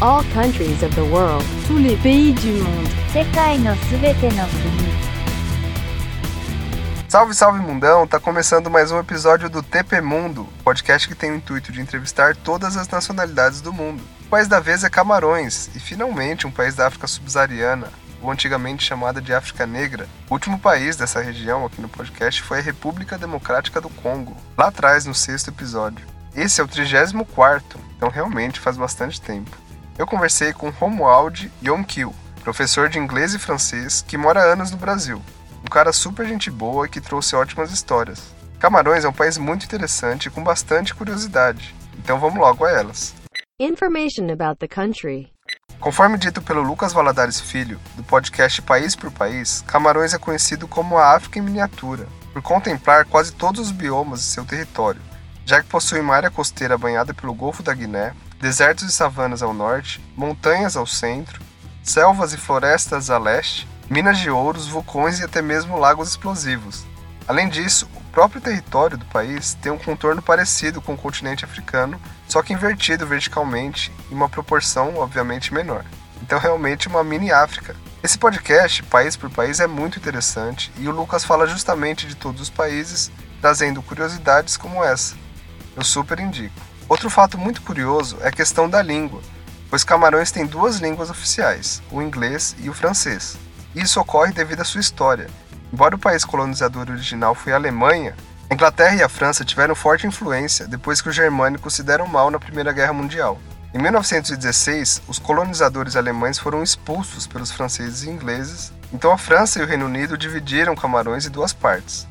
all countries of the world. tous les pays du monde, 世界のすべての国 Salve, salve mundão! Tá começando mais um episódio do TP Mundo, podcast que tem o intuito de entrevistar todas as nacionalidades do mundo. O país da vez é Camarões, e finalmente um país da África subsaariana, ou antigamente chamada de África Negra. O último país dessa região aqui no podcast foi a República Democrática do Congo, lá atrás no sexto episódio. Esse é o 34, então realmente faz bastante tempo. Eu conversei com Romuald Yonkil, professor de inglês e francês que mora há anos no Brasil. Um cara super gente boa e que trouxe ótimas histórias. Camarões é um país muito interessante e com bastante curiosidade, então vamos logo a elas. Information about the country. Conforme dito pelo Lucas Valadares Filho, do podcast País por País, Camarões é conhecido como a África em miniatura, por contemplar quase todos os biomas de seu território, já que possui uma área costeira banhada pelo Golfo da Guiné, desertos e savanas ao norte, montanhas ao centro, selvas e florestas a leste, minas de ouros, vulcões e até mesmo lagos explosivos. Além disso, o próprio território do país tem um contorno parecido com o continente africano, só que invertido verticalmente em uma proporção obviamente menor. Então realmente uma mini África. Esse podcast, país por país, é muito interessante e o Lucas fala justamente de todos os países, trazendo curiosidades como essa. Eu super indico. Outro fato muito curioso é a questão da língua, pois Camarões tem duas línguas oficiais, o inglês e o francês. Isso ocorre devido à sua história. Embora o país colonizador original foi a Alemanha, a Inglaterra e a França tiveram forte influência depois que os germânicos se deram mal na Primeira Guerra Mundial. Em 1916, os colonizadores alemães foram expulsos pelos franceses e ingleses, então a França e o Reino Unido dividiram Camarões em duas partes.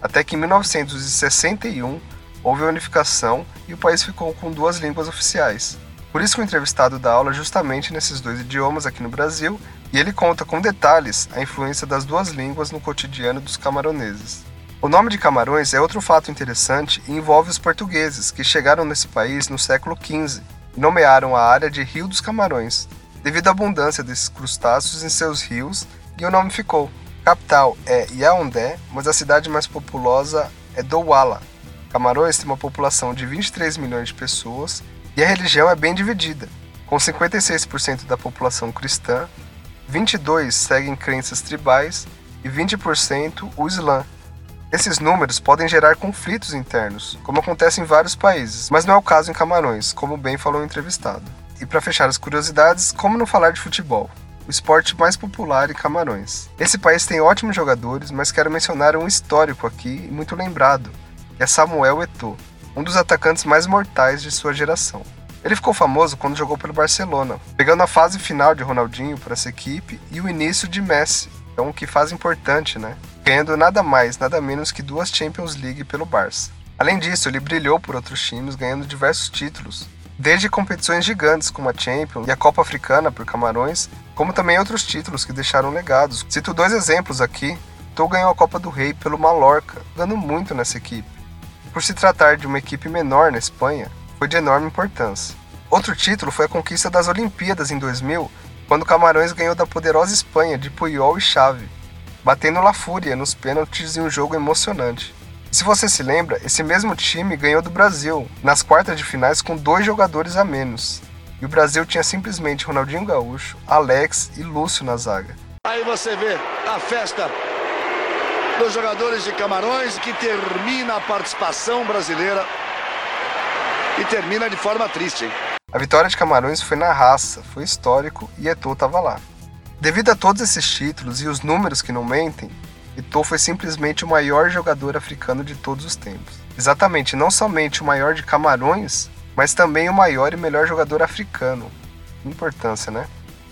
Até que em 1961 houve a unificação e o país ficou com duas línguas oficiais. Por isso que o entrevistado dá aula justamente nesses dois idiomas aqui no Brasil e ele conta com detalhes a influência das duas línguas no cotidiano dos camaroneses. O nome de Camarões é outro fato interessante e envolve os portugueses, que chegaram nesse país no século XV e nomearam a área de Rio dos Camarões, devido à abundância desses crustáceos em seus rios, e o nome ficou. Capital é Yaoundé, mas a cidade mais populosa é Douala. Camarões tem uma população de 23 milhões de pessoas e a religião é bem dividida, com 56% da população cristã 22 seguem crenças tribais e 20% o Islã. Esses números podem gerar conflitos internos, como acontece em vários países, mas não é o caso em Camarões, como bem falou o entrevistado. E para fechar as curiosidades, como não falar de futebol? O esporte mais popular em Camarões. Esse país tem ótimos jogadores, mas quero mencionar um histórico aqui e muito lembrado, é Samuel Eto'o, um dos atacantes mais mortais de sua geração. Ele ficou famoso quando jogou pelo Barcelona, pegando a fase final de Ronaldinho para essa equipe e o início de Messi, então que fase importante, né? Ganhando nada mais, nada menos que duas Champions League pelo Barça. Além disso, ele brilhou por outros times, ganhando diversos títulos, desde competições gigantes como a Champions e a Copa Africana por Camarões, como também outros títulos que deixaram legados. Cito dois exemplos aqui. Tou ganhou a Copa do Rei pelo Mallorca, dando muito nessa equipe. Por se tratar de uma equipe menor na Espanha, foi de enorme importância. Outro título foi a conquista das Olimpíadas em 2000, quando Camarões ganhou da poderosa Espanha de Puyol e Xavi, batendo La Fúria nos pênaltis em um jogo emocionante. E se você se lembra, esse mesmo time ganhou do Brasil nas quartas de finais com dois jogadores a menos. E o Brasil tinha simplesmente Ronaldinho Gaúcho, Alex e Lúcio na zaga. Aí você vê a festa dos jogadores de Camarões que termina a participação brasileira e termina de forma triste. Hein? A vitória de Camarões foi na raça, foi histórico e Eto'o estava lá. Devido a todos esses títulos e os números que não mentem, Eto'o foi simplesmente o maior jogador africano de todos os tempos. Exatamente, não somente o maior de Camarões, mas também o maior e melhor jogador africano. Importância, né?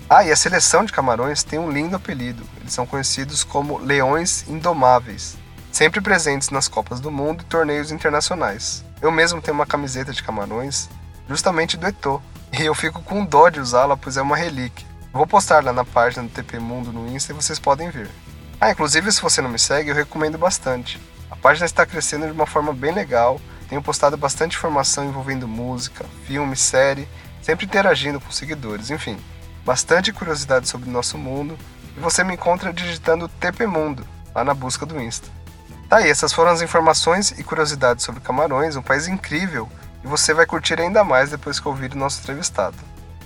Ah, e a seleção de Camarões tem um lindo apelido. Eles são conhecidos como Leões Indomáveis, sempre presentes nas Copas do Mundo e torneios internacionais. Eu mesmo tenho uma camiseta de Camarões, justamente do Eto'o, e eu fico com dó de usá-la, pois é uma relíquia. Vou postar lá na página do TP Mundo no Insta e vocês podem ver. Ah, inclusive se você não me segue, eu recomendo bastante. A página está crescendo de uma forma bem legal, tenho postado bastante informação envolvendo música, filme, série, sempre interagindo com seguidores, enfim, bastante curiosidade sobre o nosso mundo, e você me encontra digitando TP Mundo, lá na busca do Insta. Tá aí, essas foram as informações e curiosidades sobre Camarões, um país incrível, e você vai curtir ainda mais depois que ouvir o nosso entrevistado.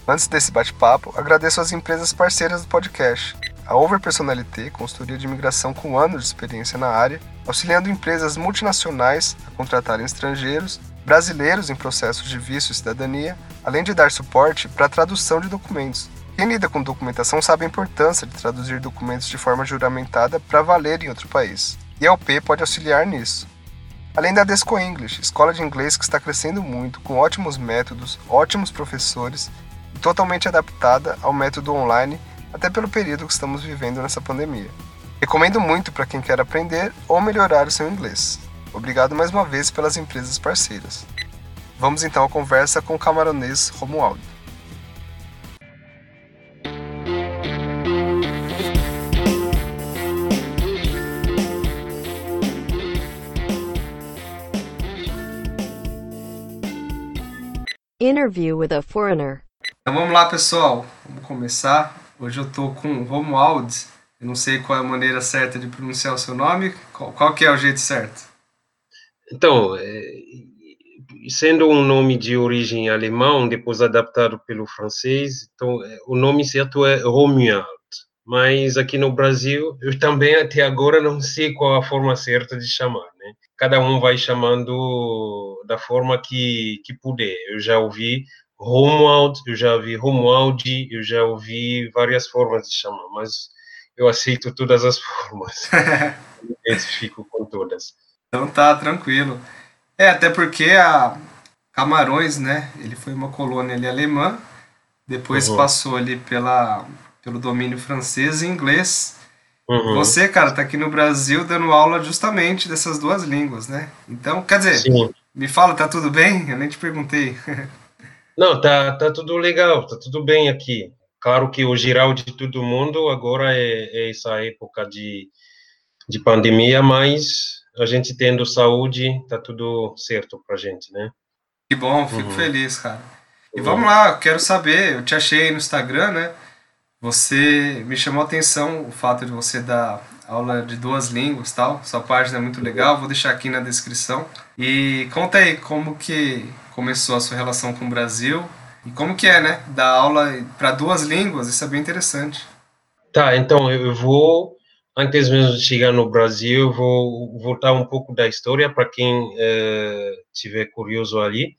Antes desse bate-papo, agradeço às empresas parceiras do podcast. A Over Personalité, consultoria de imigração com anos de experiência na área, auxiliando empresas multinacionais a contratarem estrangeiros, brasileiros em processos de visto e cidadania, além de dar suporte para a tradução de documentos. Quem lida com documentação sabe a importância de traduzir documentos de forma juramentada para valer em outro país. E a UP pode auxiliar nisso. Além da Desco English, escola de inglês que está crescendo muito, com ótimos métodos, ótimos professores e totalmente adaptada ao método online até pelo período que estamos vivendo nessa pandemia. Recomendo muito para quem quer aprender ou melhorar o seu inglês. Obrigado mais uma vez pelas empresas parceiras. Vamos então à conversa com o camaronês Romualdo. Interview with a foreigner. Então vamos lá, pessoal. Vamos começar. Hoje eu estou com o Romuald. Eu não sei qual é a maneira certa de pronunciar o seu nome. Qual, qual que é o jeito certo? Então, é, sendo um nome de origem alemão, depois adaptado pelo francês, então é, o nome certo é Romuald. Mas aqui no Brasil, eu também até agora não sei qual a forma certa de chamar, né? Cada um vai chamando da forma que, que puder. Eu já ouvi Romuald, eu já ouvi Romualdi, eu já ouvi várias formas de chamar, mas eu aceito todas as formas. me identifico com todas. Então tá, tranquilo. É, até porque a Camarões, né, ele foi uma colônia ali alemã, depois Uhum. passou ali pela, pelo domínio francês e inglês. Uhum. Você, cara, tá aqui no Brasil dando aula justamente dessas duas línguas, né? Então, quer dizer, Sim. me fala, tá tudo bem? Eu nem te perguntei. Não, tá, tá tudo legal, tá tudo bem aqui. Claro que o geral de todo mundo agora é, é essa época de, de pandemia, mas a gente tendo saúde, tá tudo certo pra gente, né? Que bom, fico Uhum. feliz, cara. E Uhum. vamos lá, eu quero saber, eu te achei no Instagram, né? Você me chamou a atenção o fato de você dar aula de duas línguas, tal. Sua página é muito legal, vou deixar aqui na descrição. E conta aí como que começou a sua relação com o Brasil e como que é, né? Dar aula para duas línguas, isso é bem interessante. Tá, então eu vou, antes mesmo de chegar no Brasil, vou voltar um pouco da história para quem eh, tiver curioso ali.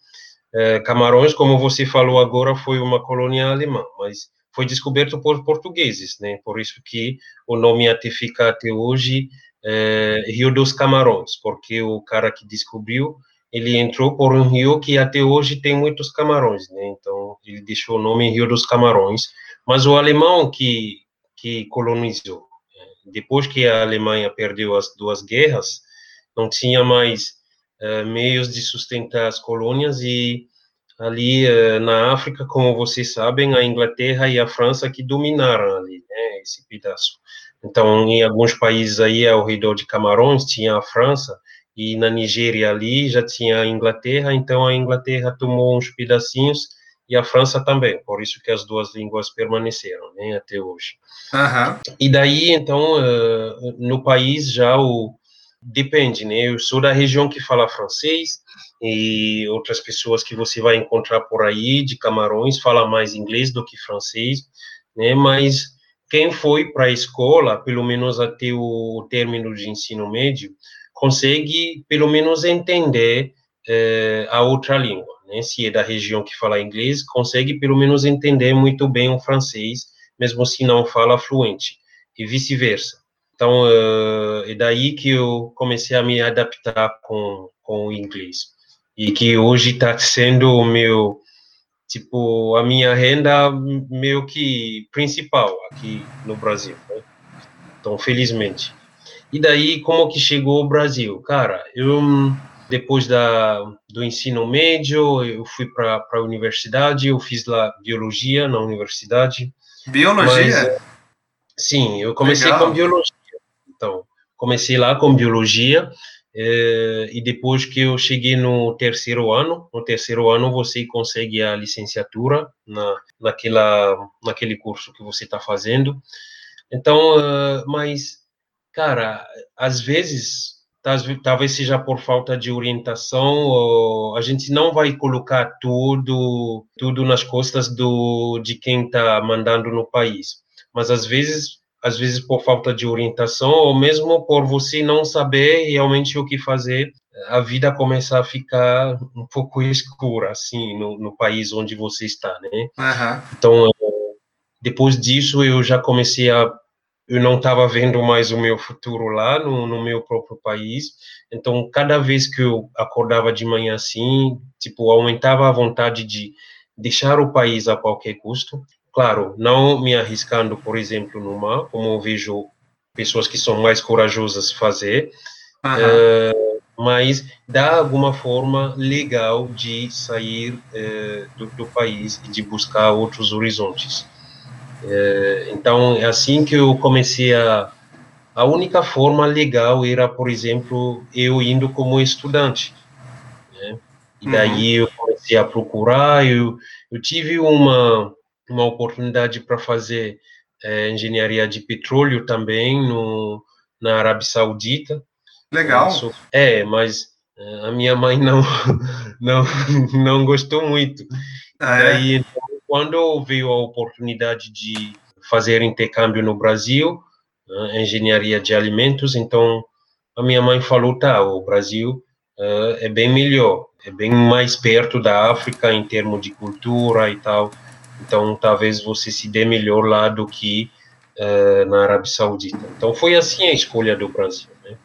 Eh, Camarões, como você falou agora, foi uma colônia alemã, mas foi descoberto por portugueses, né? Por isso que o nome até fica até hoje eh, Rio dos Camarões, porque o cara que descobriu ele entrou por um rio que até hoje tem muitos camarões, né? Então ele deixou o nome Rio dos Camarões. Mas o alemão que que colonizou, né? depois que a Alemanha perdeu as duas guerras, não tinha mais eh, meios de sustentar as colônias e ali eh, na África, como vocês sabem, a Inglaterra e a França que dominaram ali, né, esse pedaço. Então, em alguns países aí ao redor de Camarões tinha a França e na Nigéria ali já tinha a Inglaterra, então a Inglaterra tomou uns pedacinhos e a França também, por isso que as duas línguas permaneceram, né, até hoje. Aham. E daí, então, eh, no país já o depende, né? Eu sou da região que fala francês e outras pessoas que você vai encontrar por aí de Camarões falam mais inglês do que francês, né? Mas quem foi para a escola, pelo menos até o término de ensino médio, consegue pelo menos entender eh, a outra língua, né? Se é da região que fala inglês, consegue pelo menos entender muito bem o francês mesmo se não fala fluente, e vice-versa. Então, uh, é daí que eu comecei a me adaptar com, com o inglês. E que hoje está sendo o meu, tipo, a minha renda meio que principal aqui no Brasil. Né? Então, felizmente. E daí, como que chegou o Brasil? Cara, eu, depois da, do ensino médio, eu fui para a universidade, eu fiz lá biologia na universidade, Biologia? mas, sim, eu comecei Legal. com biologia. Então, comecei lá com biologia eh, e depois que eu cheguei no terceiro ano, no terceiro ano você consegue a licenciatura na, naquela, naquele curso que você está fazendo. Então, eh, mas, cara, às vezes talvez seja por falta de orientação, a gente não vai colocar tudo, tudo nas costas do, de quem está mandando no país. Mas às vezes, às vezes por falta de orientação, ou mesmo por você não saber realmente o que fazer, a vida começa a ficar um pouco escura, assim, no, no país onde você está, né? Aham. Então, depois disso, eu já comecei a eu não estava vendo mais o meu futuro lá no, no, meu próprio país. Então, cada vez que eu acordava de manhã assim, tipo, aumentava a vontade de deixar o país a qualquer custo. Claro, não me arriscando, por exemplo, no mar, como eu vejo pessoas que são mais corajosas fazer, uh, mas dá alguma forma legal de sair uh, do, do país e de buscar outros horizontes. É, então, é assim que eu comecei a. A única forma legal era, por exemplo, eu indo como estudante. Né? E daí uhum. eu comecei a procurar. Eu, eu tive uma, uma oportunidade para fazer é, engenharia de petróleo também no, na Arábia Saudita. Legal. É, mas é, a minha mãe não, não, não gostou muito. Ah, é? Daí, então, quando veio a oportunidade de fazer intercâmbio no Brasil, né, engenharia de alimentos, então a minha mãe falou, tá, o Brasil uh, é bem melhor, é bem mais perto da África em termos de cultura e tal, então talvez você se dê melhor lá do que uh, na Arábia Saudita. Então foi assim a escolha do Brasil, né?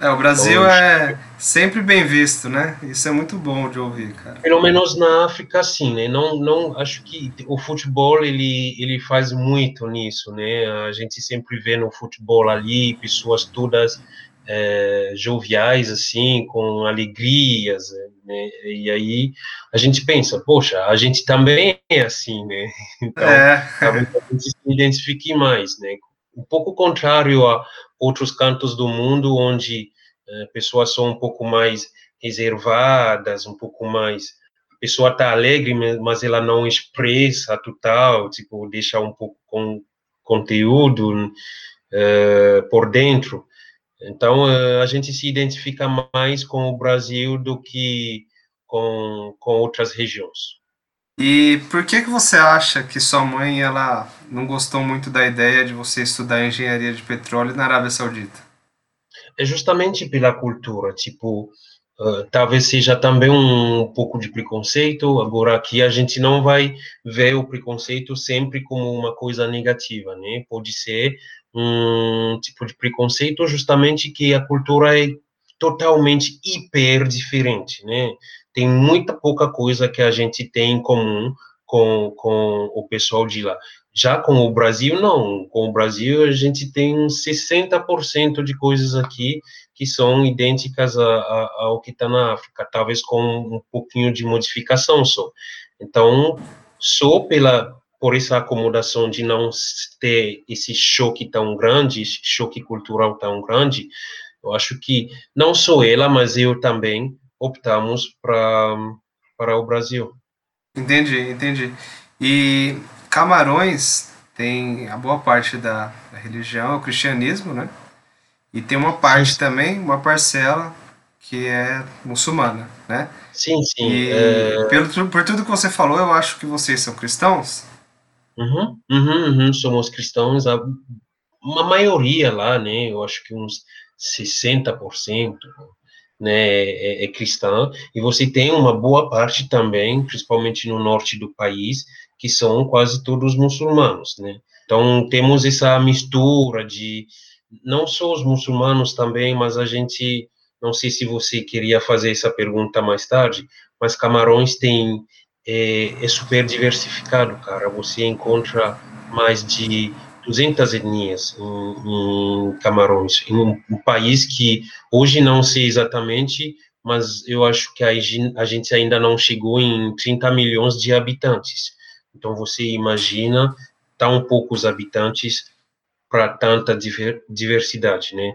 É, o Brasil então, é sempre bem visto, né? Isso é muito bom de ouvir, cara. Pelo menos na África, sim, né? Não, não, acho que o futebol, ele, ele faz muito nisso, né? A gente sempre vê no futebol ali pessoas todas é, joviais, assim, com alegrias, né? E aí a gente pensa, poxa, a gente também é assim, né? Então, é. talvez a gente se identifique mais, né? Um pouco contrário a outros cantos do mundo onde é, pessoas são um pouco mais reservadas, um pouco mais a pessoa está alegre, mas ela não expressa total, tipo deixa um pouco com conteúdo uh, por dentro. Então uh, a gente se identifica mais com o Brasil do que com, com outras regiões. E por que que você acha que sua mãe ela não gostou muito da ideia de você estudar engenharia de petróleo na Arábia Saudita? é justamente pela cultura, tipo, uh, talvez seja também um pouco de preconceito, agora aqui a gente não vai ver o preconceito sempre como uma coisa negativa, né? Pode ser um tipo de preconceito justamente que a cultura é totalmente hiper diferente, né? Tem muita pouca coisa que a gente tem em comum com, com o pessoal de lá. Já com o Brasil, não. Com o Brasil, a gente tem 60% de coisas aqui que são idênticas a, a, ao que está na África, talvez com um pouquinho de modificação só. Então, só pela por essa acomodação de não ter esse choque tão grande, choque cultural tão grande, eu acho que não só ela, mas eu também optamos para para o Brasil. Entendi, entendi. E Camarões tem a boa parte da, da religião, o cristianismo, né? E tem uma parte também, uma parcela que é muçulmana, né? Sim, sim. E é... pelo, por tudo que você falou, eu acho que vocês são cristãos. Uhum, uhum, uhum, somos cristãos, a, uma maioria lá, né? Eu acho que uns 60%, né, é, é, cristã, e você tem uma boa parte também, principalmente no norte do país, que são quase todos muçulmanos, né? Então temos essa mistura de não só os muçulmanos também, mas a gente não sei se você queria fazer essa pergunta mais tarde, mas Camarões tem é, é super diversificado, cara. Você encontra mais de 200 etnias em, em Camarões, em um, um, país que hoje não sei exatamente, mas eu acho que a, a gente ainda não chegou em 30 milhões de habitantes. Então você imagina tão poucos habitantes para tanta diver, diversidade, né?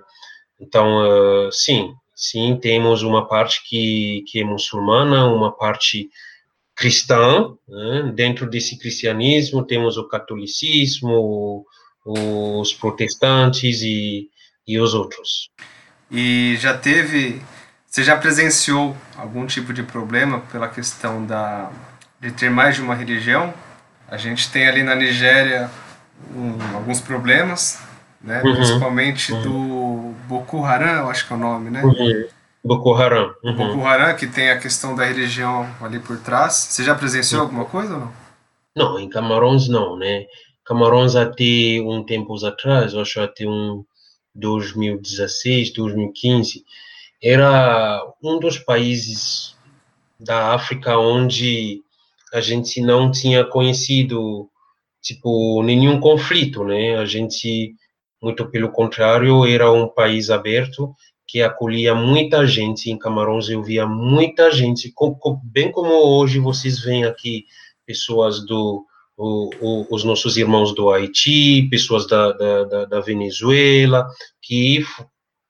Então, uh, sim, sim, temos uma parte que, que é muçulmana, uma parte cristã, né? dentro desse cristianismo temos o catolicismo, os protestantes e, e os outros. E já teve, você já presenciou algum tipo de problema pela questão da de ter mais de uma religião? A gente tem ali na Nigéria um, alguns problemas, né? Uhum. Principalmente Uhum. do Boko Haram, eu acho que é o nome, né? Uhum. Boko Haram. Uhum. Boko Haram, que tem a questão da religião ali por trás. Você já presenciou alguma coisa ou não? Não, em Camarões não, né? Camarões até um tempos atrás, eu acho até um 2016, 2015, era um dos países da África onde a gente não tinha conhecido, tipo, nenhum conflito, né? A gente, muito pelo contrário, era um país aberto que acolhia muita gente em Camarões, eu via muita gente, bem como hoje vocês veem aqui pessoas do o, o, os nossos irmãos do Haiti, pessoas da, da, da, Venezuela, que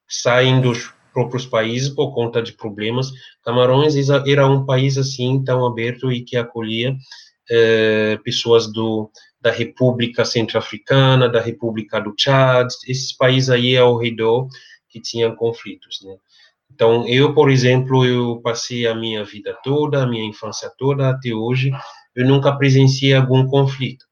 saem dos próprios países por conta de problemas. Camarões era um país assim tão aberto e que acolhia eh, pessoas do da República Centro-Africana, da República do Chad, esses países aí ao redor que tinham conflitos, né? Então, eu, por exemplo, eu passei a minha vida toda, a minha infância toda até hoje, eu nunca presenciei algum conflito.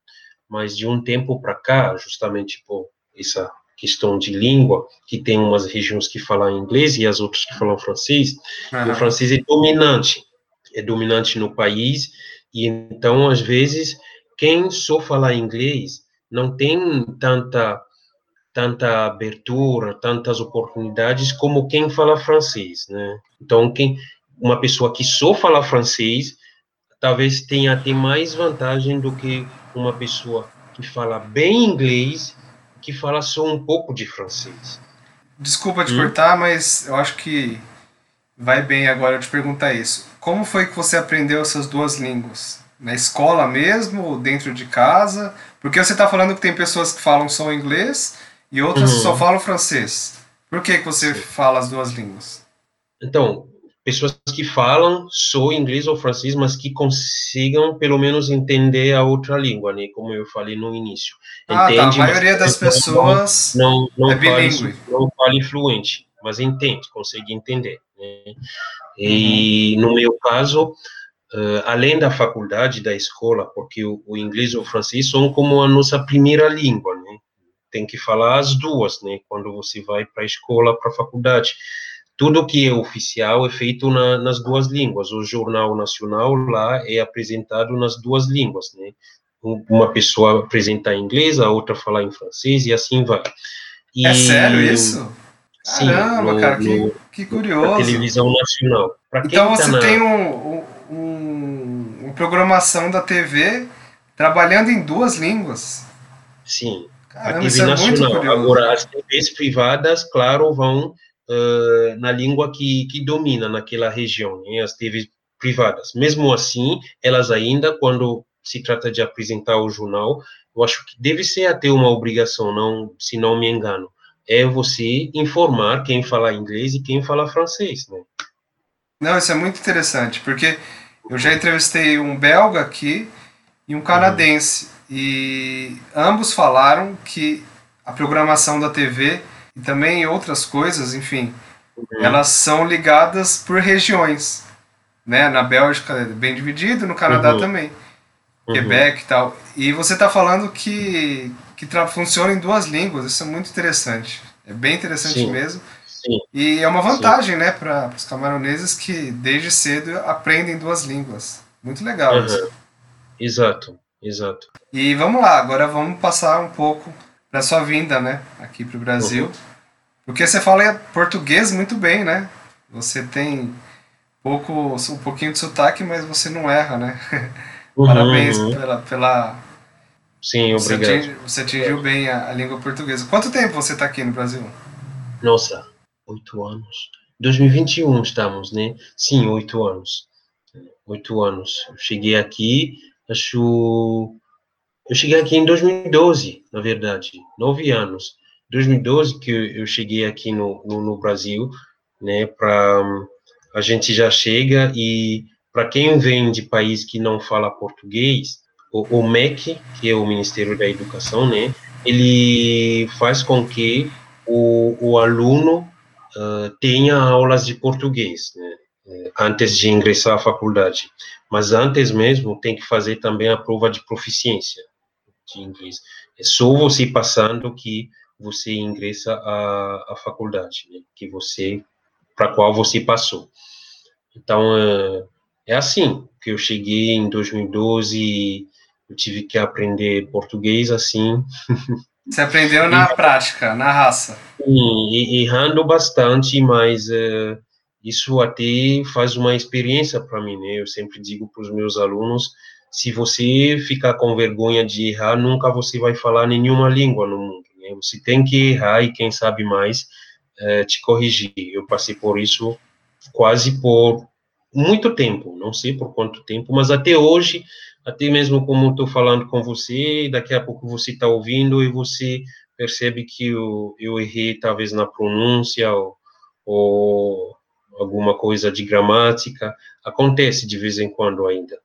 Mas de um tempo para cá, justamente por essa questão de língua, que tem umas regiões que falam inglês e as outras que falam francês, e o francês é dominante, é dominante no país, e então, às vezes, quem só fala inglês não tem tanta tanta abertura, tantas oportunidades como quem fala francês, né? Então, quem uma pessoa que só fala francês talvez tenha até mais vantagem do que uma pessoa que fala bem inglês, que fala só um pouco de francês. Desculpa te Hum? cortar, mas eu acho que vai bem agora eu te perguntar isso. Como foi que você aprendeu essas duas línguas? Na escola mesmo, dentro de casa? Porque você está falando que tem pessoas que falam só inglês e outras que Uhum. só falam francês. Por que, que você fala as duas línguas? Então, pessoas que falam só inglês ou francês, mas que consigam pelo menos entender a outra língua, né? Como eu falei no início. Ah, tá. A maioria das não- pessoas. não não É fale, bilíngue. não fale fluente, mas entende, consegue entender. Né? E no meu caso, eh, além da faculdade, da escola, porque o, o inglês e o francês são como a nossa primeira língua, né? Tem que falar as duas, né? Quando você vai para a escola, para a faculdade. Tudo que é oficial é feito na, nas duas línguas. O jornal nacional lá é apresentado nas duas línguas, né? Um- Uma pessoa apresenta em inglês, a outra fala em francês e assim vai. É E- sério isso? Sim, Caramba, no- cara, que, no- que curioso. televisão nacional. Pra Então tá você na- tem um, programação da TV trabalhando em duas línguas. Sim, a Caramba, TV isso é nacional. Agora, as TVs privadas, claro, vão eh, na língua que, que domina naquela região, né? as TVs privadas. Mesmo assim, elas ainda, quando se trata de apresentar o jornal, eu acho que deve ser até uma obrigação, não, se não me engano, é você informar quem fala inglês e quem fala francês, né? Não, isso é muito interessante, porque eu já entrevistei um belga aqui e um canadense, e ambos falaram que a programação da TV e também outras coisas, enfim, elas são ligadas por regiões. Né? Na Bélgica é bem dividido, no Canadá Uhum. também. Uhum. Quebec e tal. E você está falando que, que funciona em duas línguas, isso é muito interessante. É bem interessante Sim. mesmo. Sim, E é uma vantagem, né, para os camaroneses que desde cedo aprendem duas línguas. Muito legal Uhum. isso. exato, exato. E vamos lá, agora vamos passar um pouco para sua vinda, né, aqui para o Brasil. Uhum. Porque você fala português muito bem, né? Você tem pouco, um pouquinho de sotaque, mas você não erra, né? Uhum, Parabéns uhum. pela, pela Sim, você, obrigado. atingi- você atingiu bem a, a língua portuguesa. Quanto tempo você está aqui no Brasil? Nossa, oito anos. 2021 estamos, né? Sim, oito anos. Oito anos. Eu cheguei aqui, acho. Eu cheguei aqui em 2012, na verdade. Nove anos. 2012 que eu cheguei aqui no, no, no Brasil, né? Para a gente já chega e para quem vem de país que não fala português, o, o MEC, que é o Ministério da Educação, né? Ele faz com que o, o aluno tenha aulas de português, né? antes de ingressar à faculdade. Mas antes mesmo tem que fazer também a prova de proficiência de inglês. É só você passando que você ingressa à, à faculdade, né? que você para qual você passou. Então é, é assim que eu cheguei em 2012 eu tive que aprender português assim. Você aprendeu na e, prática, na raça? Sim, errando bastante, mas uh, isso até faz uma experiência para mim, né? Eu sempre digo para os meus alunos, se você ficar com vergonha de errar, nunca você vai falar nenhuma língua no mundo. Né? Você tem que errar e quem sabe mais uh, te corrigir. Eu passei por isso quase por muito tempo, não sei por quanto tempo, mas até hoje até mesmo como estou falando com você, daqui a pouco você está ouvindo e você percebe que eu, eu errei talvez na pronúncia ou, ou alguma coisa de gramática. Acontece de vez em quando ainda.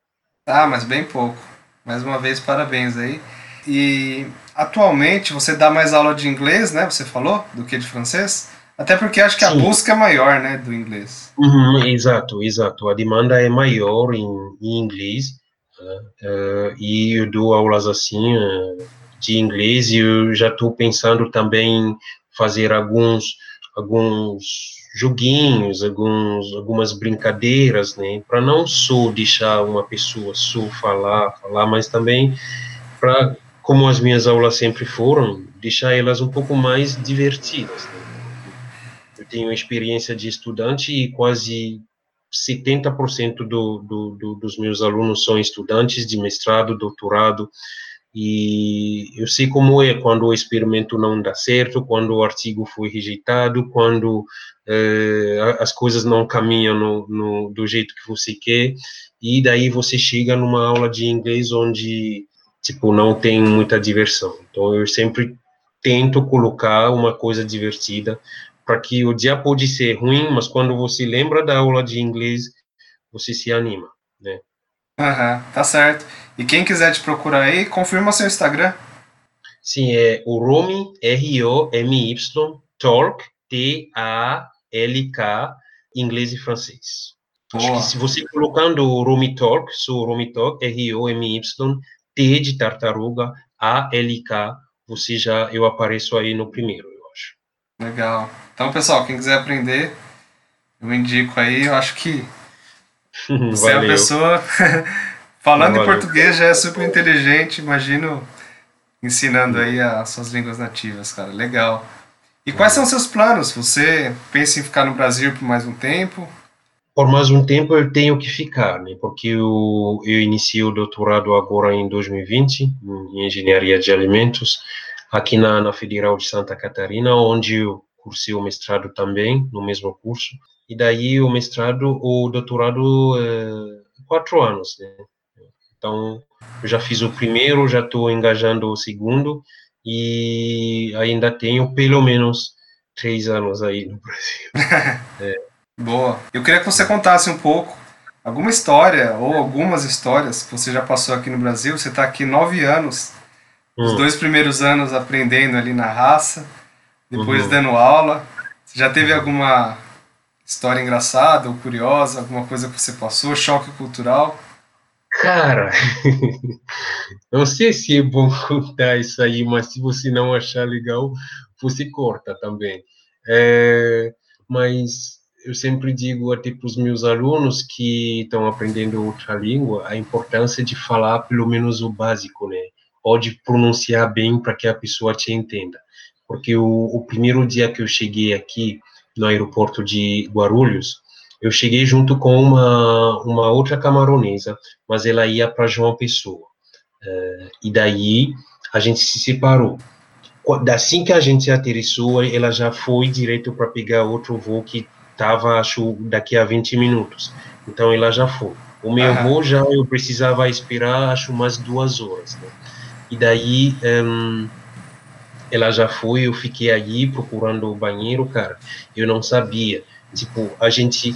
Ah, mas bem pouco. Mais uma vez, parabéns aí. E atualmente você dá mais aula de inglês, né? Você falou, do que de francês? Até porque acho que Sim. a busca é maior, né, do inglês. Uhum, exato, exato. A demanda é maior em, em inglês. Uh, e eu dou aulas assim uh, de inglês e eu já estou pensando também fazer alguns alguns joguinhos, alguns algumas brincadeiras, né, para não só deixar uma pessoa só falar, falar, mas também para como as minhas aulas sempre foram, deixar elas um pouco mais divertidas. Né? Eu tenho experiência de estudante e quase 70% do, do, do, dos meus alunos são estudantes de mestrado, doutorado, e eu sei como é quando o experimento não dá certo, quando o artigo foi rejeitado, quando eh, as coisas não caminham no, no, do jeito que você quer, e daí você chega numa aula de inglês onde, tipo, não tem muita diversão. Então, eu sempre tento colocar uma coisa divertida para que o dia pode ser ruim, mas quando você lembra da aula de inglês, você se anima, né? Uhum, tá certo. E quem quiser te procurar aí, confirma seu Instagram. Sim, é o Romy, R-O-M-Y, Talk, T-A-L-K, inglês e francês. Boa. Acho que se você colocando o Romy Talk, sou Romy Talk, R-O-M-Y, T de tartaruga, A-L-K, você já, eu apareço aí no primeiro. Legal. Então, pessoal, quem quiser aprender, eu indico aí. Eu acho que você é uma pessoa. Falando Valeu. em português já é super inteligente, imagino ensinando aí as suas línguas nativas, cara. Legal. E quais são os seus planos? Você pensa em ficar no Brasil por mais um tempo? Por mais um tempo eu tenho que ficar, né? Porque eu, eu iniciei o doutorado agora em 2020 em engenharia de alimentos aqui na, na Federal de Santa Catarina, onde eu cursei o mestrado também, no mesmo curso, e daí o mestrado, o doutorado, é, quatro anos, né? Então, eu já fiz o primeiro, já estou engajando o segundo, e ainda tenho pelo menos três anos aí no Brasil. é. Boa. Eu queria que você contasse um pouco alguma história ou algumas histórias que você já passou aqui no Brasil. Você está aqui nove anos os hum. dois primeiros anos aprendendo ali na raça, depois uhum. dando aula. Você já teve alguma história engraçada ou curiosa, alguma coisa que você passou, choque cultural? Cara, não sei se é bom contar isso aí, mas se você não achar legal, você corta também. É, mas eu sempre digo até para os meus alunos que estão aprendendo outra língua a importância de falar pelo menos o básico, né? Pode pronunciar bem para que a pessoa te entenda. Porque o, o, primeiro dia que eu cheguei aqui no aeroporto de Guarulhos, eu cheguei junto com uma, uma outra camaronesa, mas ela ia para João Pessoa. Uh, e daí a gente se separou. Assim que a gente aterrissou, ela já foi direto para pegar outro voo que estava, acho, daqui a 20 minutos. Então ela já foi. O meu voo já eu precisava esperar, acho, umas duas horas. Né? E daí um, ela já foi, eu fiquei ali procurando o banheiro, cara. Eu não sabia. Tipo, a gente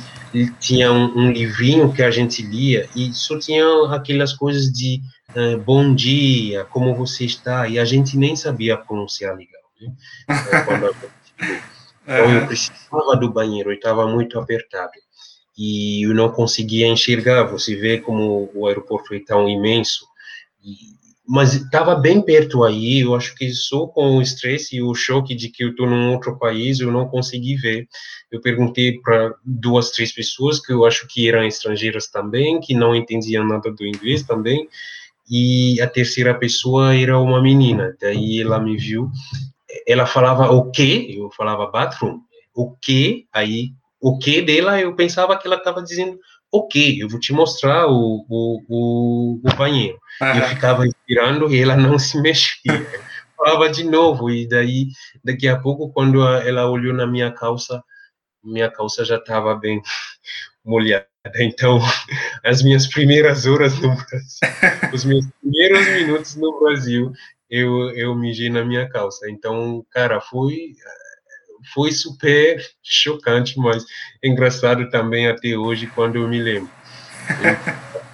tinha um, um livrinho que a gente lia e só tinha aquelas coisas de uh, bom dia, como você está, e a gente nem sabia pronunciar legal. Né? É, quando gente, Então eu precisava do banheiro, eu estava muito apertado. E eu não conseguia enxergar, você vê como o aeroporto é tão imenso. E- mas estava bem perto aí, eu acho que só com o estresse e o choque de que eu estou num outro país, eu não consegui ver. Eu perguntei para duas, três pessoas que eu acho que eram estrangeiras também, que não entendiam nada do inglês também, e a terceira pessoa era uma menina. Daí ela me viu, ela falava o quê? Eu falava bathroom. O quê? Aí o que dela eu pensava que ela estava dizendo ok, eu vou te mostrar o, o, o, o banheiro. Eu ficava esperando e ela não se mexia. Falava de novo, e daí, daqui a pouco, quando ela olhou na minha calça, minha calça já estava bem molhada. Então, as minhas primeiras horas no Brasil, os meus primeiros minutos no Brasil, eu, eu mijei na minha calça. Então, cara, foi, foi super chocante, mas engraçado também até hoje, quando eu me lembro.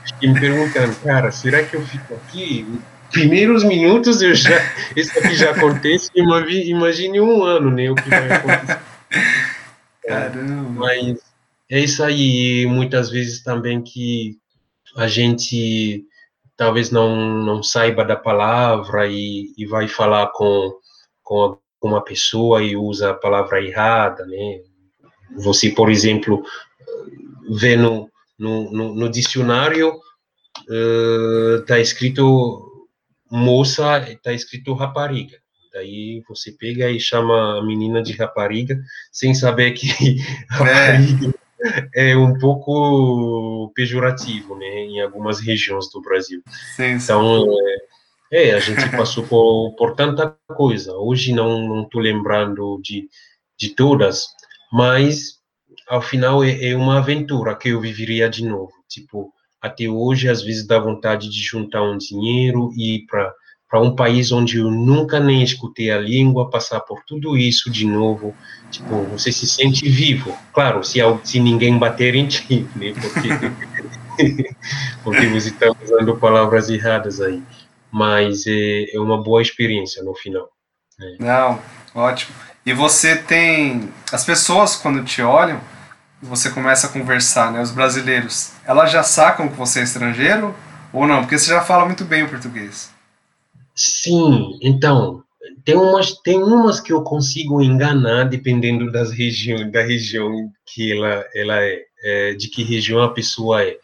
Fiquei me perguntando, cara, será que eu fico aqui? Primeiros minutos eu já, isso aqui já acontece, imagi- imagine um ano, né, o que vai acontecer. Caramba. Mas é isso aí, e muitas vezes também que a gente talvez não, não saiba da palavra e, e vai falar com, com uma pessoa e usa a palavra errada, né? Você, por exemplo, vê no, no, no, dicionário, está escrito moça, está escrito rapariga. Daí você pega e chama a menina de rapariga, sem saber que rapariga é um pouco pejorativo, né, em algumas regiões do Brasil. Sim, sim. Então, é, é, a gente passou por, por tanta coisa. Hoje não não estou lembrando de, de todas, mas ao final é, é uma aventura que eu viveria de novo. Tipo, até hoje às vezes dá vontade de juntar um dinheiro e ir para um país onde eu nunca nem escutei a língua, passar por tudo isso de novo, tipo, você se sente vivo. Claro, se, se ninguém bater em ti, né? Porque, porque você está usando palavras erradas aí. Mas é, é uma boa experiência no final. Não, ótimo. E você tem. As pessoas, quando te olham, você começa a conversar, né? Os brasileiros, elas já sacam que você é estrangeiro ou não? Porque você já fala muito bem o português. Sim, então, tem umas, tem umas que eu consigo enganar dependendo das regiões, da região que ela, ela é, é, de que região a pessoa é.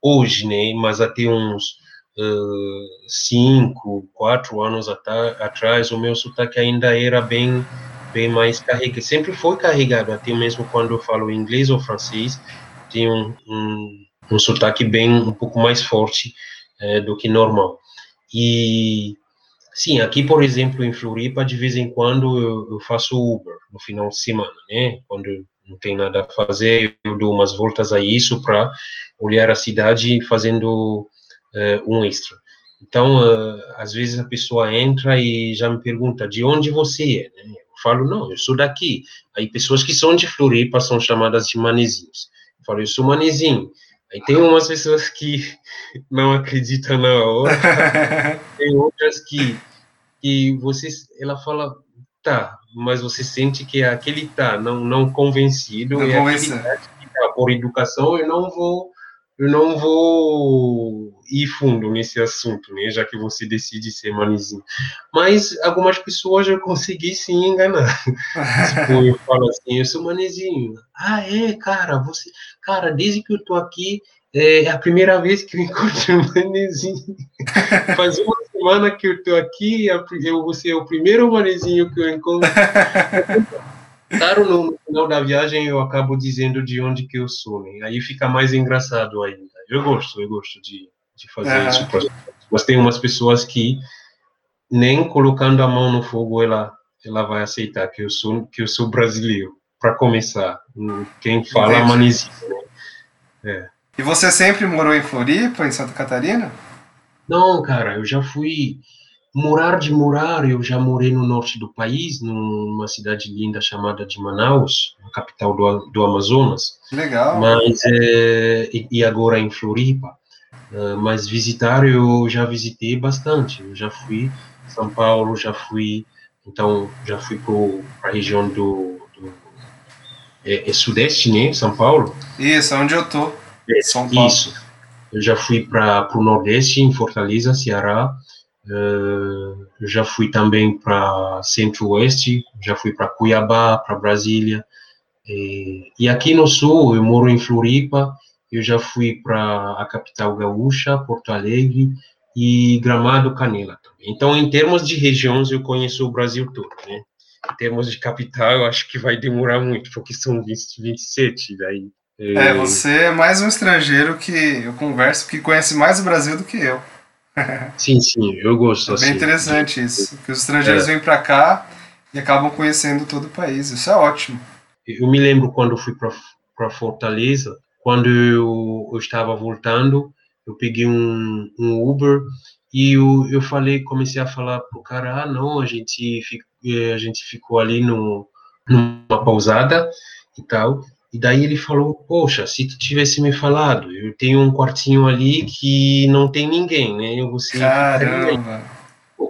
Hoje, né, mas até uns uh, cinco, quatro anos atrás, o meu sotaque ainda era bem, bem mais carregado, sempre foi carregado, até mesmo quando eu falo inglês ou francês, tem um, um, um sotaque bem, um pouco mais forte eh, do que normal. E Sim, aqui, por exemplo, em Floripa, de vez em quando eu, eu faço Uber no final de semana, né? Quando não tem nada a fazer, eu dou umas voltas a isso para olhar a cidade fazendo eh, um extra. Então, eh, às vezes a pessoa entra e já me pergunta de onde você é, né? Falo, não, eu sou daqui. Aí pessoas que são de Floripa são chamadas de manezinhos. Eu falo, eu sou manezinho. Aí tem umas pessoas que não acreditam na hora, tem outras que, que você, ela fala, tá, mas você sente que é aquele tá, não, não convencido, Não é aquele tá, que tá, por educação, eu não vou, eu não vou ir fundo nesse assunto, né, já que você decide ser manizinho. Mas algumas pessoas eu consegui sim enganar. Tipo, eu falo assim, eu sou manezinho. Ah, é, cara, você, cara, desde que eu tô aqui, é a primeira vez que eu encontro um manezinho. Faz uma semana que eu tô aqui, eu, você é o primeiro manezinho que eu encontro. Claro, no final da viagem eu acabo dizendo de onde que eu sou, né? Aí fica mais engraçado ainda. Eu gosto, eu gosto de, de fazer Ah. isso. Mas tem umas pessoas que nem colocando a mão no fogo ela ela vai aceitar que eu sou que eu sou brasileiro. Para começar, quem fala Entendi. manezinho. E você sempre morou em Floripa, em Santa Catarina? Não, cara, eu já fui morar de morar, eu já morei no norte do país, numa cidade linda chamada de Manaus, a capital do, do Amazonas, legal. mas é, e agora em Floripa. Ah, mas visitar eu já visitei bastante, eu já fui São Paulo, já fui, então já fui para a região do, do é, é Sudeste, né? São Paulo? Isso, onde eu tô. É, São Paulo. Isso. Eu já fui para o Nordeste, em Fortaleza, Ceará. Uh, já fui também para Centro-Oeste, já fui para Cuiabá, para Brasília. E, e aqui no Sul, eu moro em Floripa, eu já fui para a capital gaúcha, Porto Alegre e Gramado, Canela. Também. Então, em termos de regiões, eu conheço o Brasil todo, né? Em termos de capital, eu acho que vai demorar muito, porque são 20, 27, daí... É, você é mais um estrangeiro que eu converso que conhece mais o Brasil do que eu. Sim, sim, eu gosto. É bem assim, interessante de- isso, que os estrangeiros É. vêm para cá e acabam conhecendo todo o país. Isso é ótimo. Eu me lembro quando fui para Fortaleza, quando eu, eu estava voltando, eu peguei um, um Uber e eu, eu falei, comecei a falar pro cara, ah, não, a gente, eh, a gente ficou ali no, numa pousada e tal. E daí ele falou, poxa, se tu tivesse me falado, eu tenho um quartinho ali que não tem ninguém, né? Você ficaria aí." Caramba,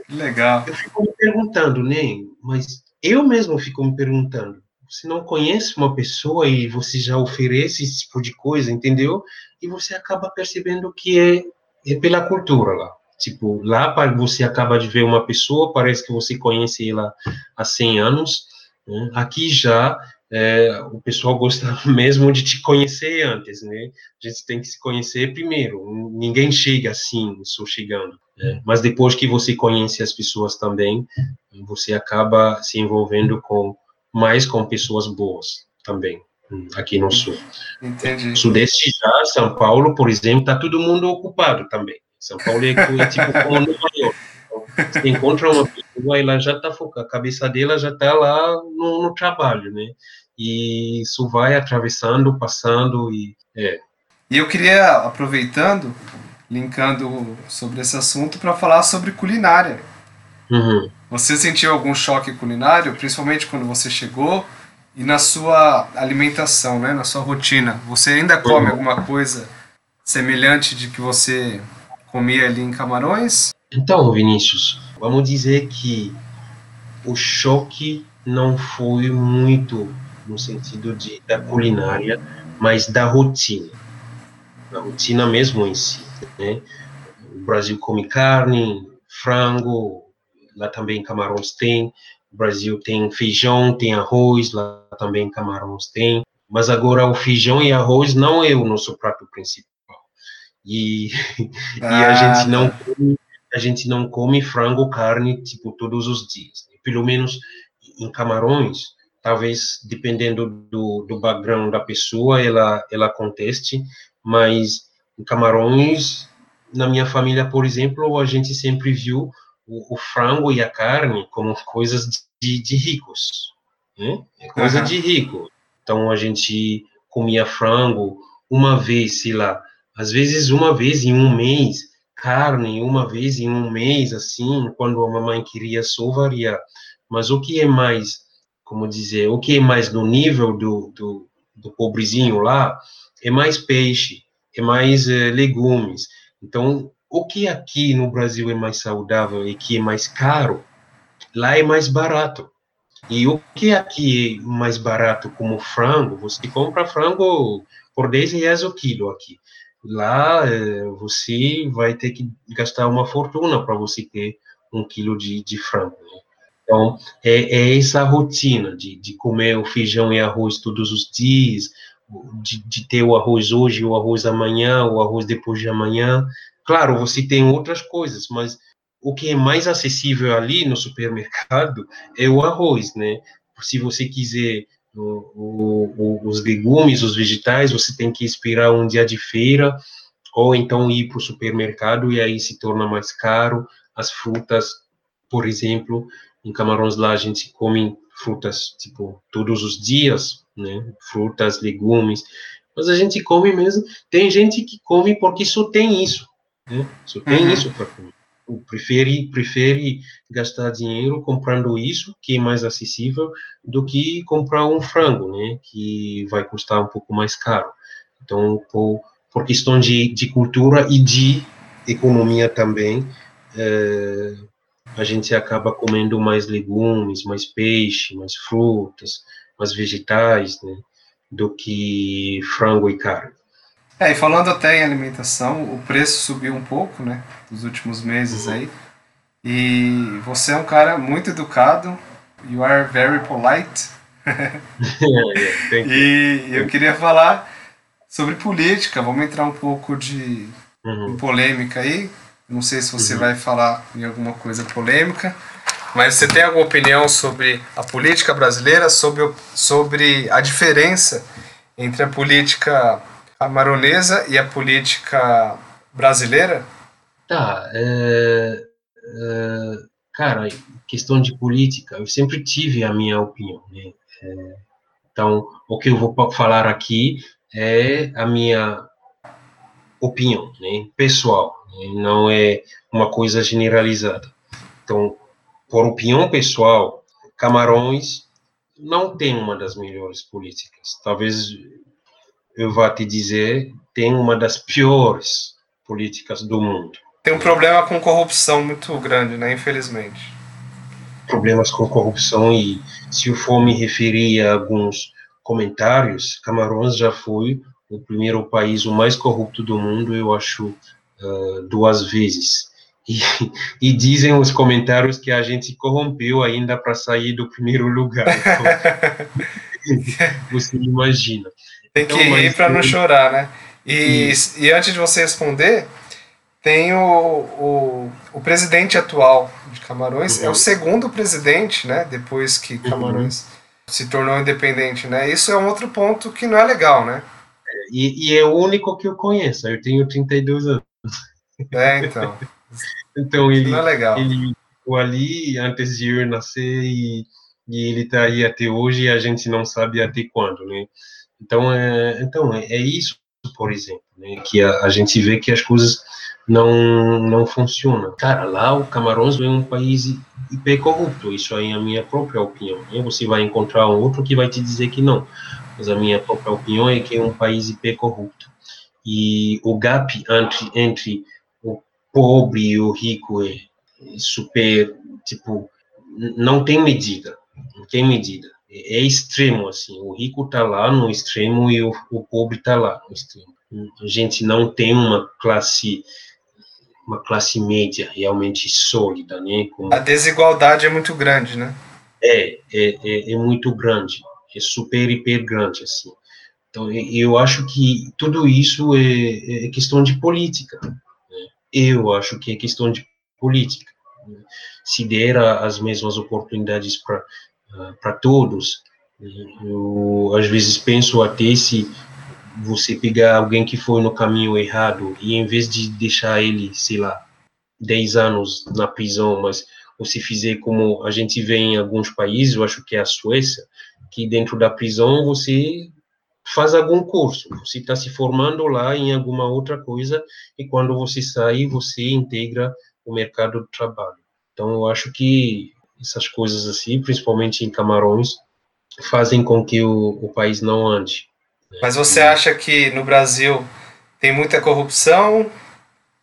que legal. eu fico me perguntando, né? Mas eu mesmo fico me perguntando. Você não conhece uma pessoa e você já oferece esse tipo de coisa, entendeu? E você acaba percebendo que é, é pela cultura lá. Tipo, lá você acaba de ver uma pessoa, parece que você conhece ela há 100 anos. né? Aqui já é, o pessoal gosta mesmo de te conhecer antes, né? A gente tem que se conhecer primeiro. Ninguém chega assim, só chegando. né? Mas depois que você conhece as pessoas também, você acaba se envolvendo com mais com pessoas boas também hum, aqui no sul. Entendi. Sudeste já, São Paulo, por exemplo, tá todo mundo ocupado também. São Paulo é, é tipo como Nova York. Então, Você encontra uma pessoa, ela já tá focada, a cabeça dela já tá lá no, no trabalho, né? E isso vai atravessando, passando e é. E eu queria, aproveitando, linkando sobre esse assunto, para falar sobre culinária. Uhum. Você sentiu algum choque culinário, principalmente quando você chegou e na sua alimentação, né, na sua rotina? Você ainda come alguma coisa semelhante de que você comia ali em Camarões? Então, Vinícius, vamos dizer que o choque não foi muito no sentido de, da culinária, mas da rotina. Da rotina mesmo em si. Né? O Brasil come carne, frango, lá também Camarões tem. O Brasil tem feijão, tem arroz, lá também Camarões tem. Mas agora o feijão e arroz não é o nosso prato principal. E, e a Ah, gente não tá. come, a gente não come frango, carne, tipo, todos os dias. né? Pelo menos em Camarões, talvez dependendo do, do background da pessoa, ela, ela conteste, mas em Camarões, na minha família, por exemplo, a gente sempre viu o, o frango e a carne como coisas de, de ricos, né? É coisa Aham. de rico. Então a gente comia frango uma vez, sei lá, às vezes uma vez em um mês, carne uma vez em um mês, assim, quando a mamãe queria só variar. Mas o que é mais, como dizer, o que é mais no nível do, do, do pobrezinho lá, é mais peixe, é mais eh, legumes. Então, o que aqui no Brasil é mais saudável e que é mais caro, lá é mais barato. E o que aqui é mais barato, como frango, você compra frango por 10 reais o quilo aqui. Lá eh, você vai ter que gastar uma fortuna para você ter um quilo de, de frango. né? Então, é, é essa rotina de, de comer o feijão e arroz todos os dias, de, de ter o arroz hoje, o arroz amanhã, o arroz depois de amanhã. Claro, você tem outras coisas, mas o que é mais acessível ali no supermercado é o arroz, né? Se você quiser o, o, os legumes, os vegetais, você tem que esperar um dia de feira, ou então ir para o supermercado e aí se torna mais caro. As frutas, por exemplo, em Camarões lá a gente come frutas, tipo, todos os dias, né? Frutas, legumes, mas a gente come mesmo. Tem gente que come porque só tem isso, né? Só tem Uhum. isso para comer. Prefere, prefere gastar dinheiro comprando isso, que é mais acessível, do que comprar um frango, né? Que vai custar um pouco mais caro. Então, por, por questão de, de cultura e de economia também, eh, a gente acaba comendo mais legumes, mais peixe, mais frutas, mais vegetais, né? do que frango e carne. É, e falando até em alimentação, o preço subiu um pouco, né, nos últimos meses aí. E você é um cara muito educado, you are very polite. e eu queria falar sobre política, vamos entrar um pouco de uhum. polêmica aí. Não sei se você uhum. vai falar em alguma coisa polêmica, mas você tem alguma opinião sobre a política brasileira, sobre, sobre a diferença entre a política camaronesa e a política brasileira? Tá, é, é, cara, questão de política, eu sempre tive a minha opinião, né? É, então, o que eu vou falar aqui é a minha opinião, né? Pessoal, né? não é uma coisa generalizada. Então, por opinião pessoal, Camarões não tem uma das melhores políticas. Talvez eu vá te dizer, tem uma das piores políticas do mundo. Tem um problema com corrupção muito grande, né? Infelizmente. Problemas com corrupção e se eu for me referir a alguns comentários, Camarões já foi o primeiro país o mais corrupto do mundo, eu acho, uh, duas vezes. E, e, dizem os comentários que a gente corrompeu ainda para sair do primeiro lugar. Então, você imagina. Tem que então, rir para não chorar, né? E, e antes de você responder, tem o, o, o presidente atual de Camarões, uhum. é o uhum. segundo presidente, né? Depois que uhum. Camarões uhum. se tornou independente, né? Isso é um outro ponto que não é legal, né? E, e é o único que eu conheço, eu tenho 32 anos. É, então. então ele, não é legal. ele ficou ali antes de eu nascer e, e ele está aí até hoje e a gente não sabe até quando, né? Então, é, então, é, é isso, por exemplo, né, que a, a, gente vê que as coisas não, não funcionam. Cara, lá o Camarões é um país hiper corrupto, isso aí é a minha própria opinião. Né? Você vai encontrar um outro que vai te dizer que não, mas a minha própria opinião é que é um país hiper corrupto. E o gap entre, entre o pobre e o rico é super, tipo, não tem medida, não tem medida é extremo, assim, o rico está lá no extremo e o, o pobre está lá no extremo. A gente não tem uma classe uma classe média realmente sólida, né? Como... A desigualdade é muito grande, né? É, é, é, é, muito grande, é super, hiper grande, assim. Então, eu acho que tudo isso é, é questão de política. Né? Eu acho que é questão de política. Né? Se der as mesmas oportunidades para para todos. Eu, às vezes, penso até se você pegar alguém que foi no caminho errado e, em vez de deixar ele, sei lá, 10 anos na prisão, mas você fizer como a gente vê em alguns países, eu acho que é a Suécia, que dentro da prisão você faz algum curso, você está se formando lá em alguma outra coisa e quando você sai, você integra o mercado do trabalho. Então, eu acho que essas coisas assim, principalmente em Camarões, fazem com que o, o país não ande. Né? Mas você acha que no Brasil tem muita corrupção?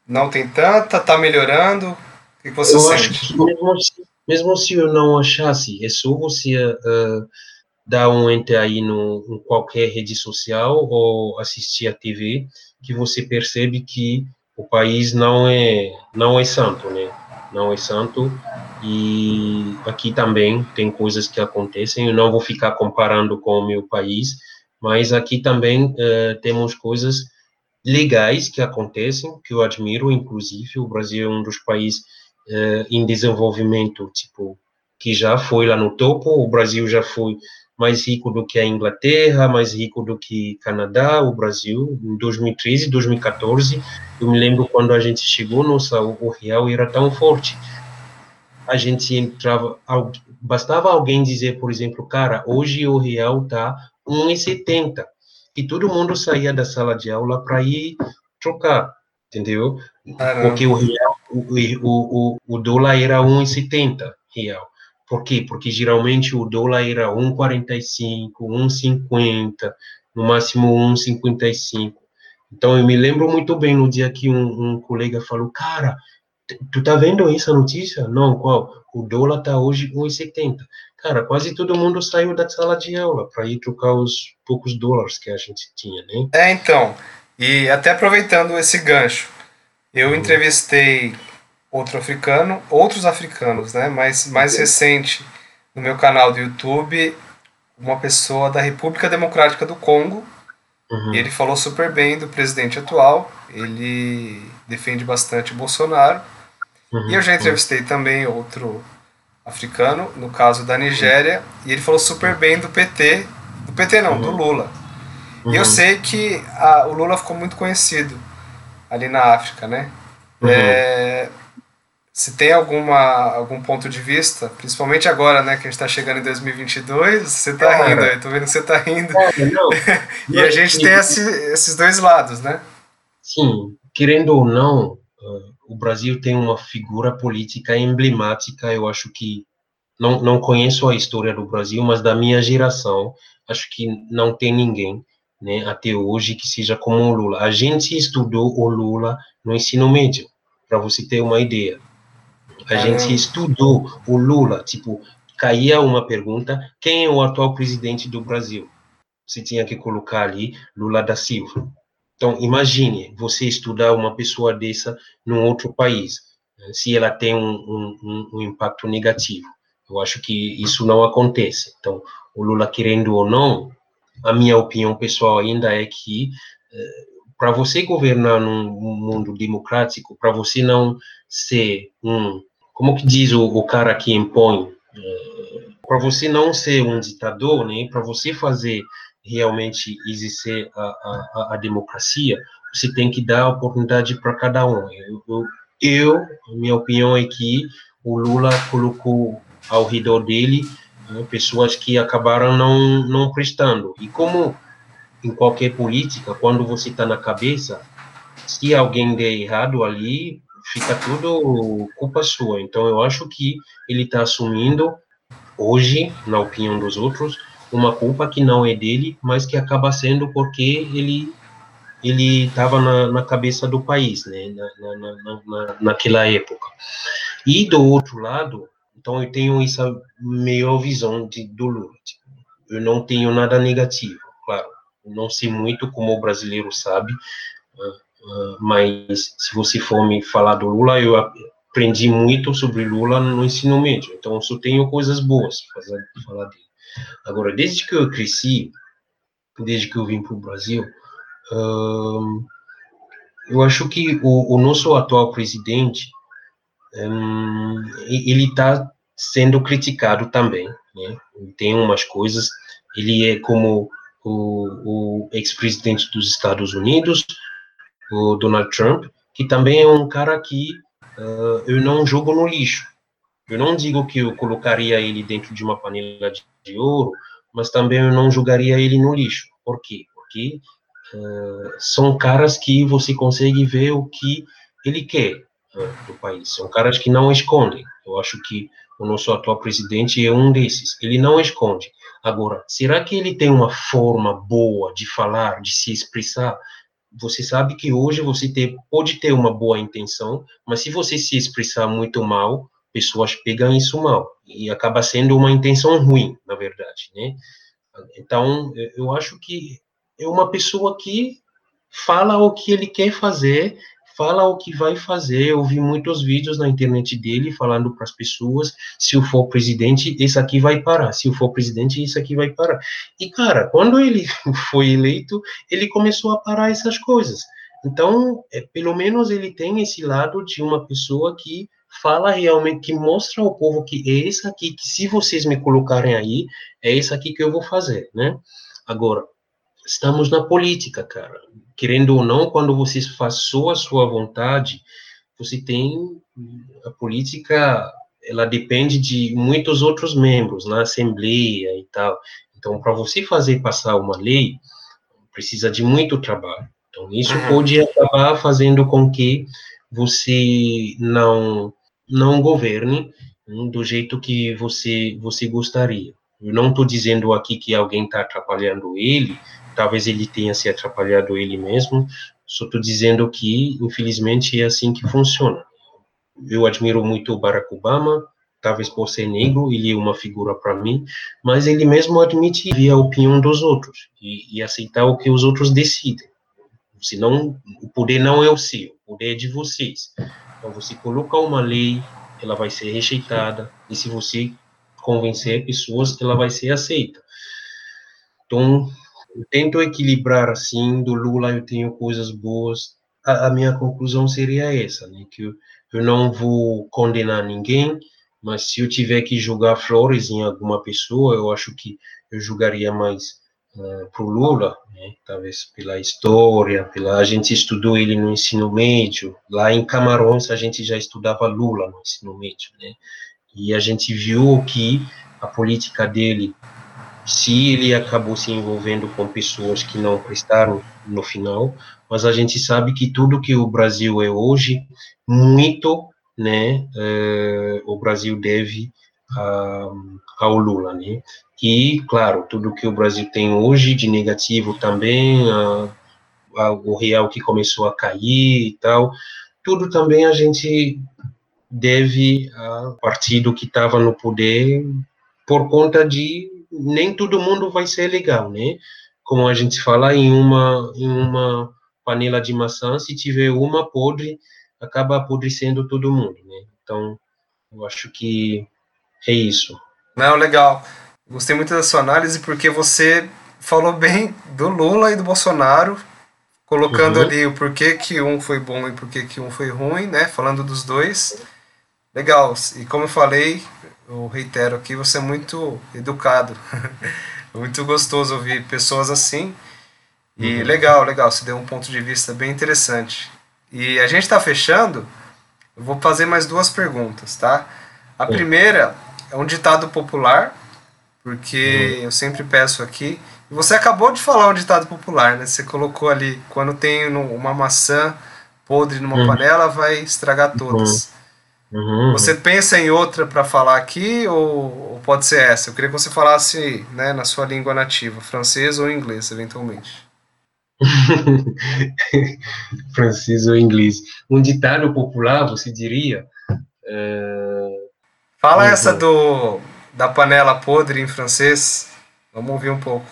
Não tem tanta? Está melhorando? O que você eu sente? Acho que mesmo, se, mesmo se eu não achasse, é só você uh, dar um enter aí no, em qualquer rede social ou assistir a TV que você percebe que o país não é não é santo, né? Não é santo e aqui também tem coisas que acontecem. Eu não vou ficar comparando com o meu país, mas aqui também uh, temos coisas legais que acontecem, que eu admiro, inclusive. O Brasil é um dos países uh, em desenvolvimento, tipo, que já foi lá no topo. O Brasil já foi mais rico do que a Inglaterra, mais rico do que Canadá, o Brasil, em 2013, 2014. Eu me lembro quando a gente chegou, nossa, o real era tão forte a gente entrava, bastava alguém dizer, por exemplo, cara, hoje o real tá 1,70 e todo mundo saía da sala de aula para ir trocar, entendeu? Caramba. Porque o real, o, o, o, o dólar era 1,70 real. Por quê? Porque geralmente o dólar era 1,45, 1,50, no máximo 1,55. Então eu me lembro muito bem no dia que um, um colega falou, cara, Tu tá vendo essa notícia? Não, qual? O dólar tá hoje 1,70. Cara, quase todo mundo saiu da sala de aula para ir trocar os poucos dólares que a gente tinha, né? É, então. E até aproveitando esse gancho, eu entrevistei outro africano, outros africanos, né? Mas mais recente, no meu canal do YouTube, uma pessoa da República Democrática do Congo. Uhum. E ele falou super bem do presidente atual. Ele defende bastante o Bolsonaro. Uhum. E eu já entrevistei também outro africano, no caso da Nigéria, e ele falou super bem do PT, do PT não, do Lula. E eu Uhum. sei que a- o Lula ficou muito conhecido ali na África, né? Uhum. É, se tem alguma, algum ponto de vista, principalmente agora, né, que a gente está chegando em 2022, você tá Cara. rindo, eu tô vendo que você tá rindo. Olha, não, E a gente tem esse- esses dois lados, né? Sim, querendo ou não, eh, o Brasil tem uma figura política emblemática. Eu acho que não, não conheço a história do Brasil, mas da minha geração, acho que não tem ninguém, né, até hoje que seja como o Lula. A gente estudou o Lula no ensino médio, para você ter uma ideia. A gente estudou o Lula, tipo, caía uma pergunta: quem é o atual presidente do Brasil? Você tinha que colocar ali Lula da Silva. Então, imagine você estudar uma pessoa dessa num outro país, né, se ela tem um, um, um- impacto negativo. Eu acho que isso não acontece. Então, o Lula, querendo ou não, a minha opinião pessoal ainda é que para você governar num mundo democrático, para você não ser um, como que diz o, o cara que impõe, para você não ser um ditador, né, para você fazer realmente exercer a, a, a- democracia, você tem que dar oportunidade para cada um. Eu, eu, eu, minha opinião é que o Lula colocou ao redor dele né, pessoas que acabaram não, não prestando. E como em qualquer política, quando você está na cabeça, se alguém der errado ali, fica tudo culpa sua. Então, eu acho que ele está assumindo, hoje, na opinião dos outros, uma culpa que não é dele, mas que acaba sendo porque ele ele estava na, na cabeça do país, né, na, na, na, na, naquela época. E do outro lado, então eu tenho essa melhor visão de, do Lula. Tipo, eu não tenho nada negativo, claro. Não sei muito como o brasileiro sabe, ah, ah, mas se você for me falar do Lula, eu aprendi muito sobre Lula no ensino médio, então só tenho coisas boas para falar dele. Agora, desde que eu cresci, desde que eu vim para o Brasil, hum, eu acho que o, o nosso atual presidente, hum, ele está sendo criticado também, né? Tem umas coisas, ele é como o, o ex-presidente dos Estados Unidos, o Donald Trump, que também é um cara que ah, eu não jogo no lixo. Eu não digo que eu colocaria ele dentro de uma panela de, de ouro, mas também eu não jogaria ele no lixo. Por quê? Porque ah, são caras que você consegue ver o que ele quer ah, do país. São caras que não escondem. Eu acho que o nosso atual presidente é um desses. Ele não esconde. Agora, será que ele tem uma forma boa de falar, de se expressar? Você sabe que hoje você ter, pode ter uma boa intenção, mas se você se expressar muito mal, pessoas pegam isso mal e acaba sendo uma intenção ruim, na verdade, né? Então, eu- acho que é uma pessoa que fala o que ele quer fazer, fala o que vai fazer. Eu vi muitos vídeos na internet dele falando para as pessoas: se eu for presidente, esse aqui vai parar. Se eu for presidente, isso aqui vai parar. E, cara, quando ele foi eleito, ele começou a parar essas coisas. Então, é, pelo menos ele tem esse lado de uma pessoa que fala realmente, que mostra ao povo que é esse aqui, que se vocês me colocarem aí, é isso aqui que eu vou fazer, né? Agora, estamos na política, cara. Querendo ou não, quando você faz só a sua vontade, você tem a política, ela depende de muitos outros membros na Assembleia e tal. Então, para você fazer passar uma lei, precisa de muito trabalho. Então, isso Uhum. pode acabar fazendo com que você não não governe hum, do jeito que você você gostaria. Eu não estou dizendo aqui que alguém está atrapalhando ele, talvez ele tenha se atrapalhado ele mesmo, só estou dizendo que, infelizmente, é assim que funciona. eu admiro muito o Barack Obama, talvez por ser negro, ele é uma figura para mim, mas ele mesmo admite a opinião dos outros e, e, aceitar o que os outros decidem. Senão, o poder não é o seu, o poder é de vocês. Então, você coloca uma lei, ela vai ser rejeitada, e se você convencer pessoas, ela vai ser aceita. Então, eu tento equilibrar assim, do Lula eu tenho coisas boas. A, a minha conclusão seria essa, né, que eu, eu não vou condenar ninguém, mas se eu tiver que julgar flores em alguma pessoa, eu acho que eu julgaria mais uh, pro Lula, né? talvez pela história, pela a gente estudou ele no ensino médio, lá em Camarões a gente já estudava Lula no ensino médio, né? E a gente viu que a política dele, se ele acabou se envolvendo com pessoas que não prestaram no final, mas a gente sabe que tudo que o Brasil é hoje, muito né, uh, o Brasil deve ao Lula, né? E, claro, tudo que o Brasil tem hoje de negativo também, o real que começou a cair e tal, tudo também a gente deve ao partido que estava no poder por conta de nem todo mundo vai ser legal, né? Como a gente fala em uma em uma panela de maçã, se tiver uma podre, acaba apodrecendo todo mundo, né? Então, eu acho que é isso. Não, legal. Gostei muito da sua análise porque você falou bem do Lula e do Bolsonaro, colocando uhum. ali o porquê que um foi bom e porquê que um foi ruim, né? Falando dos dois. Legal. E como eu falei, eu reitero aqui, você é muito educado. muito gostoso ouvir pessoas assim. E uhum. legal, legal. Você deu um ponto de vista bem interessante. E a gente está fechando. Eu vou fazer mais duas perguntas, tá? A Sim. primeira é um ditado popular, porque uhum. eu sempre peço aqui. E você acabou de falar um ditado popular, né? Você colocou ali: quando tem uma maçã podre numa uhum. panela, vai estragar todas. Uhum. uhum. Você pensa em outra para falar aqui ou, ou, pode ser essa? Eu queria que você falasse né, na sua língua nativa, francês ou inglês, eventualmente. francês ou inglês. Um ditado popular, você diria. Uh... Fala essa do da panela podre em francês. Vamos ouvir um pouco.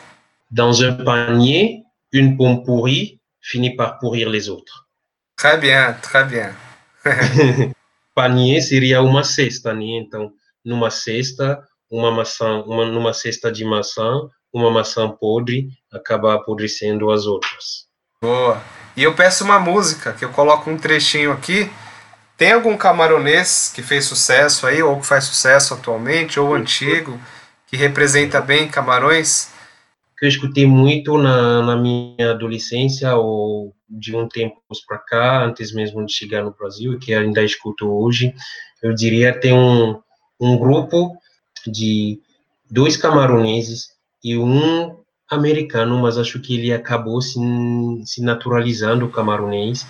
Dans un panier, une pomme pourrie finit par pourrir les autres. Très bien, très bien. panier seria uma cesta, né? Então, numa cesta, uma maçã, uma, numa cesta de maçã, uma maçã podre acaba apodrecendo as outras. Boa. E eu peço uma música, que eu coloco um trechinho aqui. Tem algum camaronês que fez sucesso aí, ou que faz sucesso atualmente, ou antigo, que representa bem Camarões? Que eu escutei muito na, na minha adolescência, ou de um tempo para cá, antes mesmo de chegar no Brasil, que ainda escuto hoje, eu diria tem um, um grupo de dois camaroneses e um americano, mas acho que ele acabou se, se naturalizando camaronês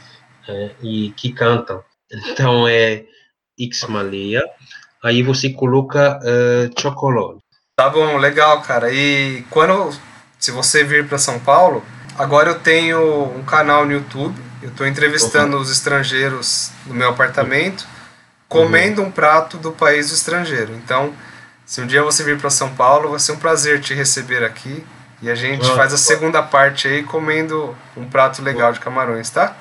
é, e que cantam. Então é X Maleia, aí você coloca uh, chocolate. Tá bom, legal, cara. E quando, se você vir para São Paulo, agora eu tenho um canal no YouTube. Eu estou entrevistando uhum. os estrangeiros no meu apartamento, comendo uhum. um prato do país do estrangeiro. Então, se um dia você vir para São Paulo, vai ser um prazer te receber aqui. E a gente ah, faz a segunda parte aí comendo um prato legal de camarões, tá?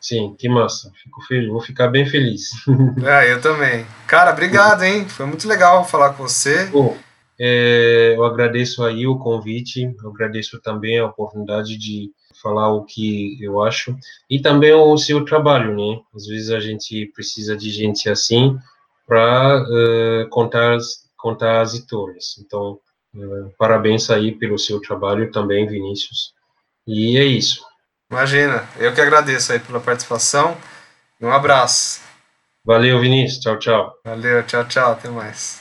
Sim, que massa. Fico feliz, vou ficar bem feliz. É, eu também. Cara, obrigado, hein? Foi muito legal falar com você. Bom, é, eu agradeço aí o convite, eu agradeço também a oportunidade de falar o que eu acho e também o seu trabalho, né? Às vezes a gente precisa de gente assim para uh, contar contar as histórias. Então, uh, parabéns aí pelo seu trabalho também, Vinícius. E é isso. Imagina, eu que agradeço aí pela participação. E um abraço. Valeu, Vinícius. Tchau, tchau. Valeu, tchau, tchau. Até mais.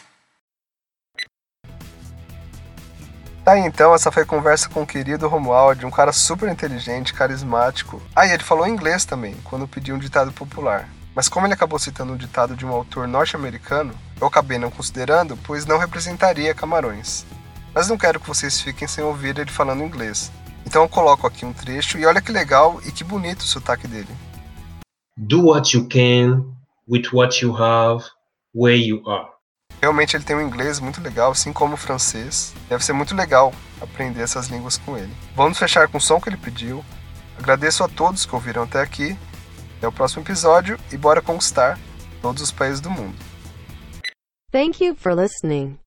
Tá aí então, essa foi a conversa com o querido Romualdo, um cara super inteligente, carismático. Ah, e ele falou inglês também, quando pediu um ditado popular. Mas como ele acabou citando um ditado de um autor norte-americano, eu acabei não considerando, pois não representaria Camarões. Mas não quero que vocês fiquem sem ouvir ele falando inglês. Então eu coloco aqui um trecho e olha que legal e que bonito o sotaque dele. Do what you can with what you have, where you are. Realmente ele tem um inglês muito legal, assim como o francês. Deve ser muito legal aprender essas línguas com ele. Vamos fechar com o som que ele pediu. Agradeço a todos que ouviram até aqui. Até o próximo episódio e bora conquistar todos os países do mundo. Thank you for listening.